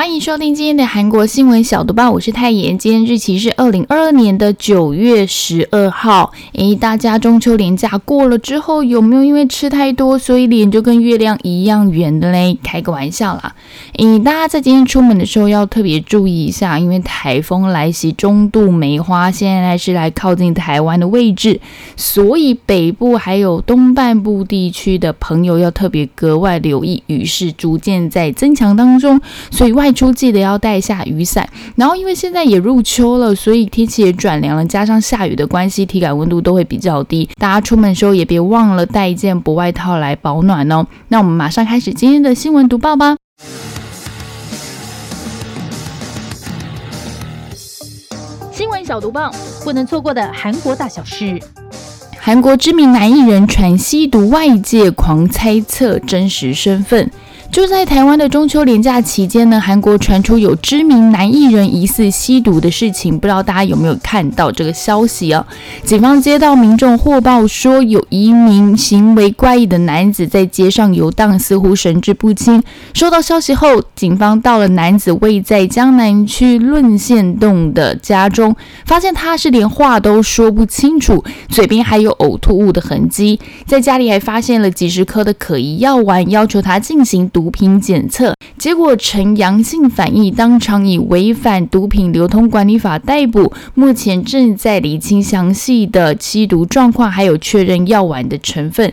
欢迎收听今天的韩国新闻小读报，我是泰妍。今天日期是二零二二年的九月十二号。诶，大家中秋连假过了之后，有没有因为吃太多，所以脸就跟月亮一样圆的嘞？开个玩笑啦。诶，大家在今天出门的时候要特别注意一下，因为台风来袭，中度梅花现在是来靠近台湾的位置，所以北部还有东半部地区的朋友要特别格外留意，雨势逐渐在增强当中，所以外。出记得要带下雨伞，然后因为现在也入秋了，所以天气也转凉了，加上下雨的关系，体感温度都会比较低。大家出门的时候也别忘了带一件薄外套来保暖哦。那我们马上开始今天的新闻读报吧。新闻小读报，不能错过的韩国大小事。韩国知名男艺人传吸毒，外界狂猜测真实身份。就在台湾的中秋连假期间呢，韩国传出有知名男艺人疑似吸毒的事情，不知道大家有没有看到这个消息啊？警方接到民众获报说，有一名行为怪异的男子在街上游荡，似乎神志不清。收到消息后，警方到了男子位在江南区论县洞的家中，发现他是连话都说不清楚，嘴边还有呕吐物的痕迹，在家里还发现了几十颗的可疑药丸，要求他进行毒。毒品检测结果呈阳性反应，当场以违反毒品流通管理法逮捕。目前正在厘清详细的吸毒状况，还有确认药丸的成分。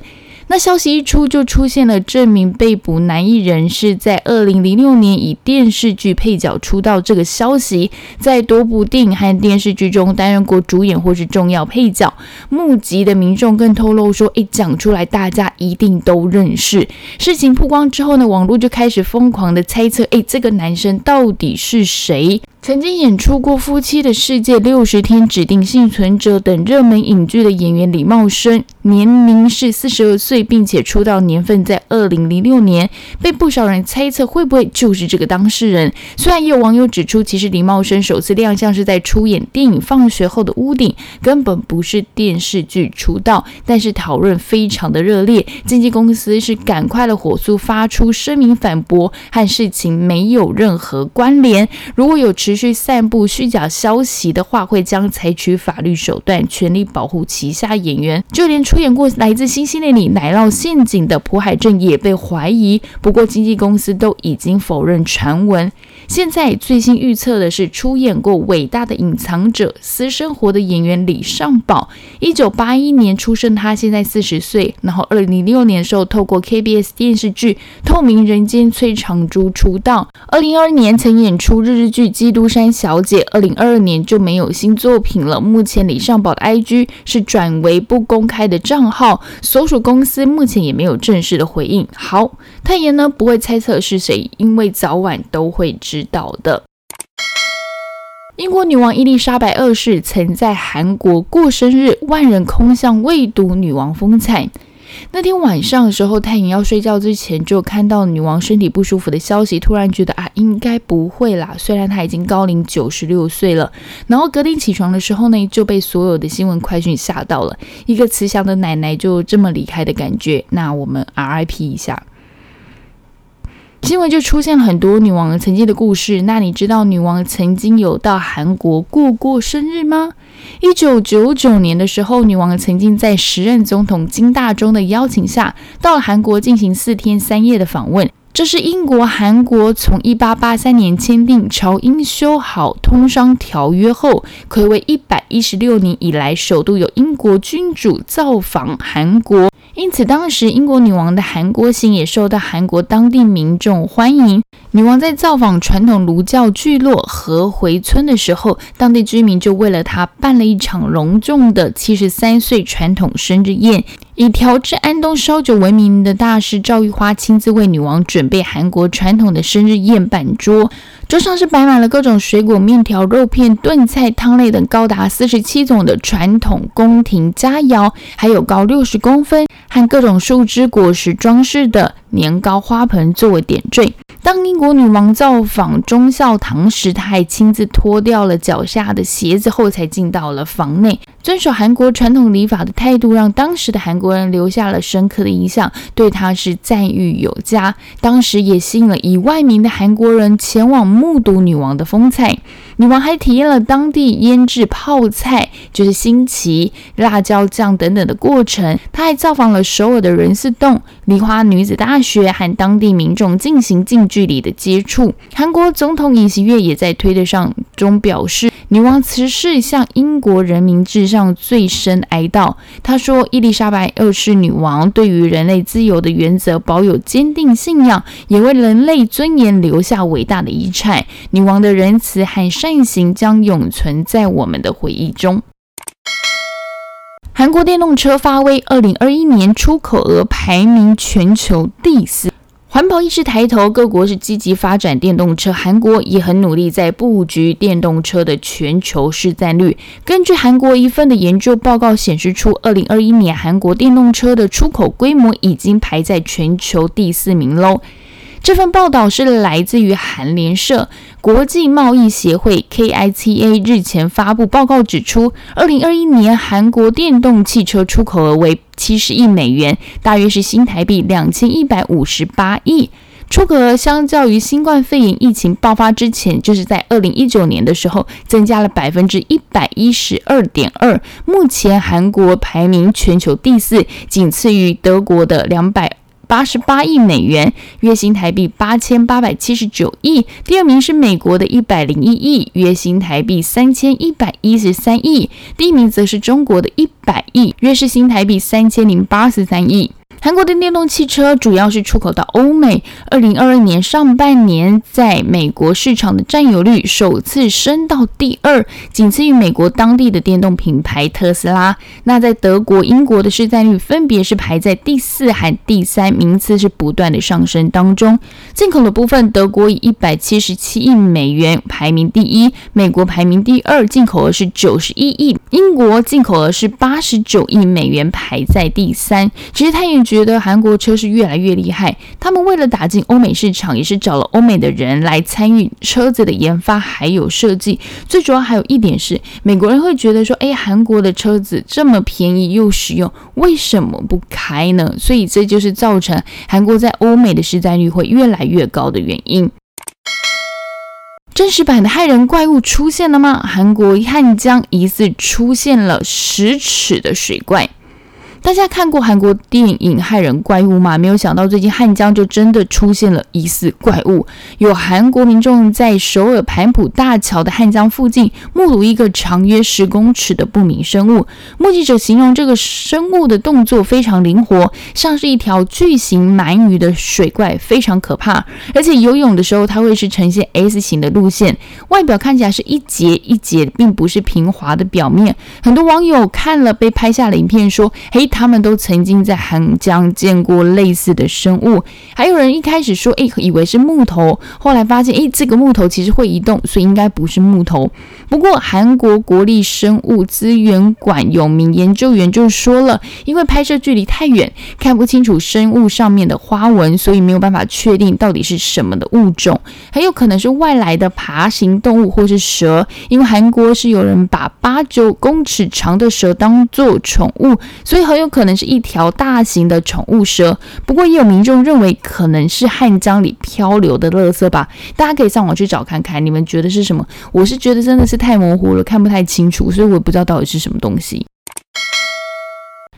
那消息一出，就出现了证明被捕男艺人是在二零零六年以电视剧配角出道这个消息，在多部电影和电视剧中担任过主演或是重要配角。目击的民众更透露说：“诶，讲出来大家一定都认识。”事情曝光之后呢，网络就开始疯狂的猜测：“诶，这个男生到底是谁？”曾经演出过《夫妻的世界》《六十天指定幸存者》等热门影剧的演员李茂生，年龄是四十二岁，并且出道年份在二零零六年，被不少人猜测会不会就是这个当事人。虽然也有网友指出，其实李茂生首次亮相是在出演电影《放学后的屋顶》，根本不是电视剧出道，但是讨论非常的热烈。经纪公司是赶快的火速发出声明反驳，和事情没有任何关联。如果有持去散布虚假消息的话，会将采取法律手段，全力保护旗下演员。就连出演过来自星星的你奶酪陷阱的朴海镇也被怀疑，不过经纪公司都已经否认传闻。现在最新预测的是出演过《伟大的隐藏者》私生活的演员李尚宝，一九八一年出生，他现在四十岁。然后二零零六年时候，透过 KBS 电视剧《透明人间》崔长珠出道。二零二二年曾演出日日剧《基督》。山小姐，二零二二年就没有新作品了。目前李尚宝的 IG 是转为不公开的账号，所属公司目前也没有正式的回应。好，太妍呢不会猜测是谁，因为早晚都会知道的。英国女王伊丽莎白二世曾在韩国过生日，万人空巷未睹女王风采。那天晚上的时候，太阳要睡觉之前，就看到女王身体不舒服的消息，突然觉得啊，应该不会啦。虽然她已经高龄九十六岁了，然后隔天起床的时候呢，就被所有的新闻快讯吓到了，一个慈祥的奶奶就这么离开的感觉。那我们 RIP 一下。新闻就出现了很多女王曾经的故事。那你知道女王曾经有到韩国过过生日吗？一九九九年的时候，女王曾经在时任总统金大中的邀请下，到了韩国进行四天三夜的访问。这是英国、韩国从一八八三年签订朝英修好通商条约后，可谓一百一十六年以来，首度有英国君主造访韩国。因此，当时英国女王的韩国行也受到韩国当地民众欢迎。女王在造访传统儒教聚落和回村的时候，当地居民就为了她办了一场隆重的七十三岁传统生日宴。以调制安东烧酒闻名的大师赵玉花亲自为女王准备韩国传统的生日宴板桌，桌上是摆满了各种水果、面条、肉片、炖菜、汤类等高达四十七种的传统宫廷佳肴，还有高六十公分和各种树枝果实装饰的年糕花盆作为点缀。当英国女王造访忠孝堂时，她还亲自脱掉了脚下的鞋子后才进到了房内。遵守韩国传统礼法的态度，让当时的韩国人留下了深刻的印象，对他是赞誉有加。当时也吸引了一万名的韩国人前往目睹女王的风采。女王还体验了当地腌制泡菜，就是新奇辣椒酱等等的过程。她还造访了首尔的仁寺洞、梨花女子大学，和当地民众进行近距离的接触。韩国总统尹锡悦也在推特上中表示，女王辞世向英国人民致上最深哀悼。他说，伊丽莎白二世女王对于人类自由的原则保有坚定信仰，也为人类尊严留下伟大的遗产。女王的仁慈和。善行将永存在我们的回忆中。韩国电动车发威，二零二一年出口额排名全球第四，环保意识抬头，各国是积极发展电动车，韩国也很努力在布局电动车的全球市占率。根据韩国一份的研究报告显示出，二零二一年韩国电动车的出口规模已经排在全球第四名喽。这份报道是来自于韩联社。国际贸易协会 KITA 日前发布报告指出，二零二一年韩国电动汽车出口额为七十亿美元，大约是新台币两千一百五十八亿。出口额相较于新冠肺炎疫情爆发之前，就是在二零一九年的时候，增加了百分之一百一十二点二。目前韩国排名全球第四，仅次于德国的两百。八十八亿美元，月薪台币八千八百七十九亿。第二名是美国的一百零一亿，月薪台币三千一百一十三亿。第一名则是中国的一百亿，月是新台币三千零八十三亿。韩国的电动汽车主要是出口到欧美。二零二二年上半年，在美国市场的占有率首次升到第二，仅次于美国当地的电动品牌特斯拉。那在德国、英国的市占率分别是排在第四和第三，名次是不断的上升当中。进口的部分，德国以一百七十七亿美元排名第一，美国排名第二，进口额是九十一亿；英国进口额是八十九亿美元，排在第三。其实它也。觉得韩国车是越来越厉害，他们为了打进欧美市场，也是找了欧美的人来参与车子的研发还有设计。最主要还有一点是，美国人会觉得说，哎，韩国的车子这么便宜又实用，为什么不开呢？所以这就是造成韩国在欧美的市占率会越来越高的原因。真实版的害人怪物出现了吗？韩国汉江疑似出现了十尺的水怪。大家看过韩国电影《害人怪物》吗？没有想到最近汉江就真的出现了疑似怪物。有韩国民众在首尔盘浦大桥的汉江附近目睹一个长约十公尺的不明生物。目击者形容这个生物的动作非常灵活，像是一条巨型鳗鱼的水怪，非常可怕。而且游泳的时候，它会是呈现 S 型的路线，外表看起来是一节一节，并不是平滑的表面。很多网友看了被拍下的影片说：“嘿。”他们都曾经在韩江见过类似的生物，还有人一开始说，诶，以为是木头，后来发现，诶，这个木头其实会移动，所以应该不是木头。不过，韩国国立生物资源馆有名研究员就说了，因为拍摄距离太远，看不清楚生物上面的花纹，所以没有办法确定到底是什么的物种，很有可能是外来的爬行动物或是蛇。因为韩国是有人把八九公尺长的蛇当做宠物，所以很有。可能是一条大型的宠物蛇，不过也有民众认为可能是汉江里漂流的垃圾吧。大家可以上网去找看看，你们觉得是什么？我是觉得真的是太模糊了，看不太清楚，所以我不知道到底是什么东西。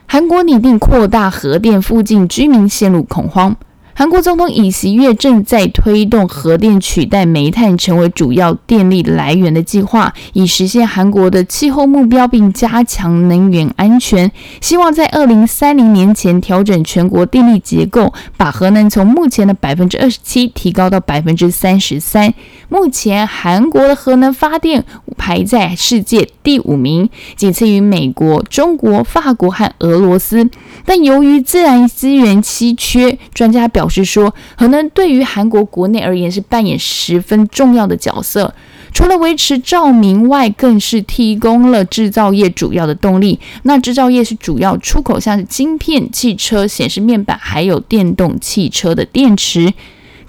韩国拟定扩大核电，附近居民陷入恐慌。韩国总统尹锡悦正在推动核电取代煤炭成为主要电力来源的计划，以实现韩国的气候目标，并加强能源安全。希望在二零三零年前调整全国电力结构，把核能从目前的百分之二十七提高到百分之三十三。目前韩国的核能发电排在世界第五名，仅次于美国、中国、法国和俄罗斯。但由于自然资源稀缺，专家表是说，核能对于韩国国内而言是扮演十分重要的角色。除了维持照明外，更是提供了制造业主要的动力。那制造业是主要出口，像是晶片、汽车显示面板，还有电动汽车的电池。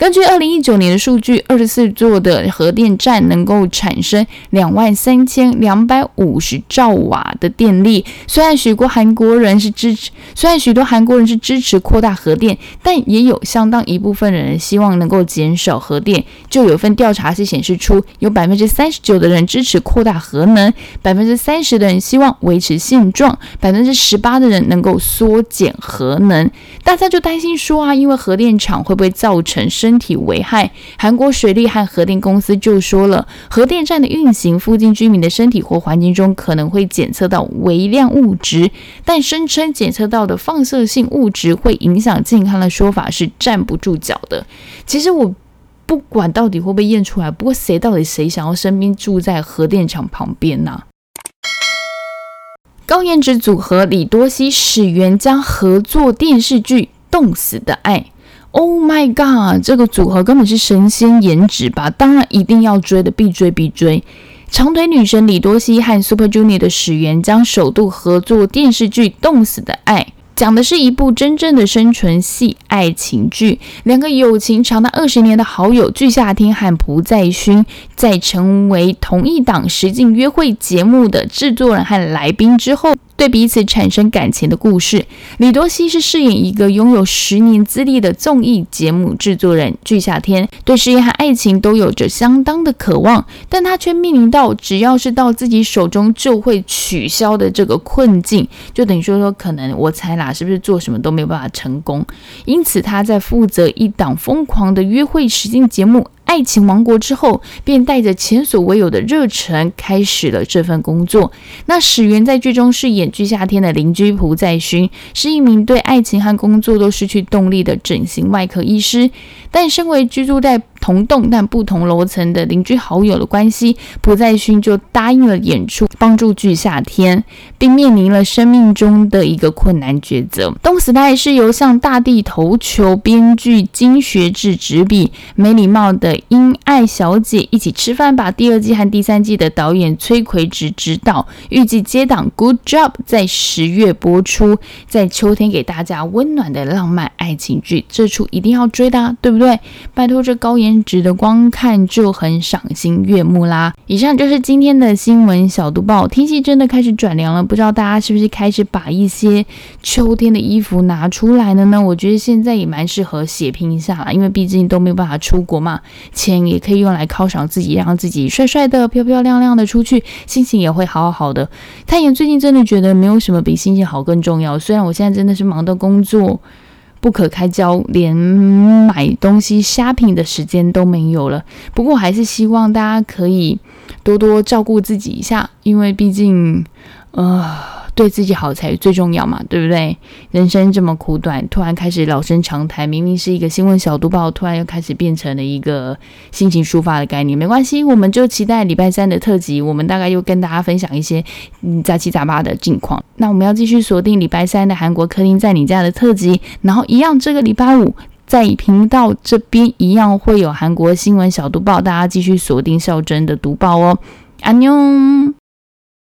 根据二零一九年的数据，二十四座的核电站能够产生两万三千两百五十兆瓦的电力。虽然许多韩国人是支持，虽然许多韩国人是支持扩大核电，但也有相当一部分人希望能够减少核电。就有份调查是显示出，有百分之三十九的人支持扩大核能，百分之三十的人希望维持现状，百分之十八的人能够缩减核能。大家就担心说啊，因为核电厂会不会造成生身体危害，韩国水利和核电公司就说了，核电站的运行附近居民的身体或环境中可能会检测到微量物质，但声称检测到的放射性物质会影响健康的说法是站不住脚的。其实我不管到底会不会验出来，不过谁到底谁想要身边住在核电厂旁边呢？高颜值组合李多熙、史源将合作电视剧《冻死的爱》。Oh my god！这个组合根本是神仙颜值吧？当然一定要追的，必追必追。长腿女神李多熙和 Super Junior 的始源将首度合作电视剧《冻死的爱》，讲的是一部真正的生存系爱情剧。两个友情长达二十年的好友具夏天和朴在勋，在成为同一档实境约会节目的制作人和来宾之后。对彼此产生感情的故事。李多熙是饰演一个拥有十年资历的综艺节目制作人，具夏天对事业和爱情都有着相当的渴望，但他却面临到只要是到自己手中就会取消的这个困境，就等于说说可能我才啦，是不是做什么都没有办法成功？因此他在负责一档疯狂的约会实境节目。爱情王国之后，便带着前所未有的热忱开始了这份工作。那史源在剧中饰演具夏天的邻居朴在勋，是一名对爱情和工作都失去动力的整形外科医师。但身为居住在同栋但不同楼层的邻居好友的关系，朴在勋就答应了演出，帮助具夏天，并面临了生命中的一个困难抉择。冻死的爱是由向大地投球编剧金学志执笔，没礼貌的。因爱小姐一起吃饭吧。第二季和第三季的导演崔奎植执导，预计接档 Good Job 在十月播出，在秋天给大家温暖的浪漫爱情剧，这出一定要追的，对不对？拜托，这高颜值得光看就很赏心悦目啦。以上就是今天的新闻小读报。天气真的开始转凉了，不知道大家是不是开始把一些秋天的衣服拿出来了呢？我觉得现在也蛮适合血拼一下啦，因为毕竟都没有办法出国嘛。钱也可以用来犒赏自己，让自己帅帅的、漂漂亮亮的出去，心情也会好好好的。太妍最近真的觉得没有什么比心情好更重要。虽然我现在真的是忙到工作不可开交，连买东西 shopping 的时间都没有了。不过还是希望大家可以多多照顾自己一下，因为毕竟，呃。对自己好才最重要嘛，对不对？人生这么苦短，突然开始老生常谈，明明是一个新闻小读报，突然又开始变成了一个心情抒发的概念。没关系，我们就期待礼拜三的特辑，我们大概又跟大家分享一些嗯杂七杂八的近况。那我们要继续锁定礼拜三的韩国客厅在你家的特辑，然后一样这个礼拜五在频道这边一样会有韩国新闻小读报，大家继续锁定孝真的读报哦。安妞。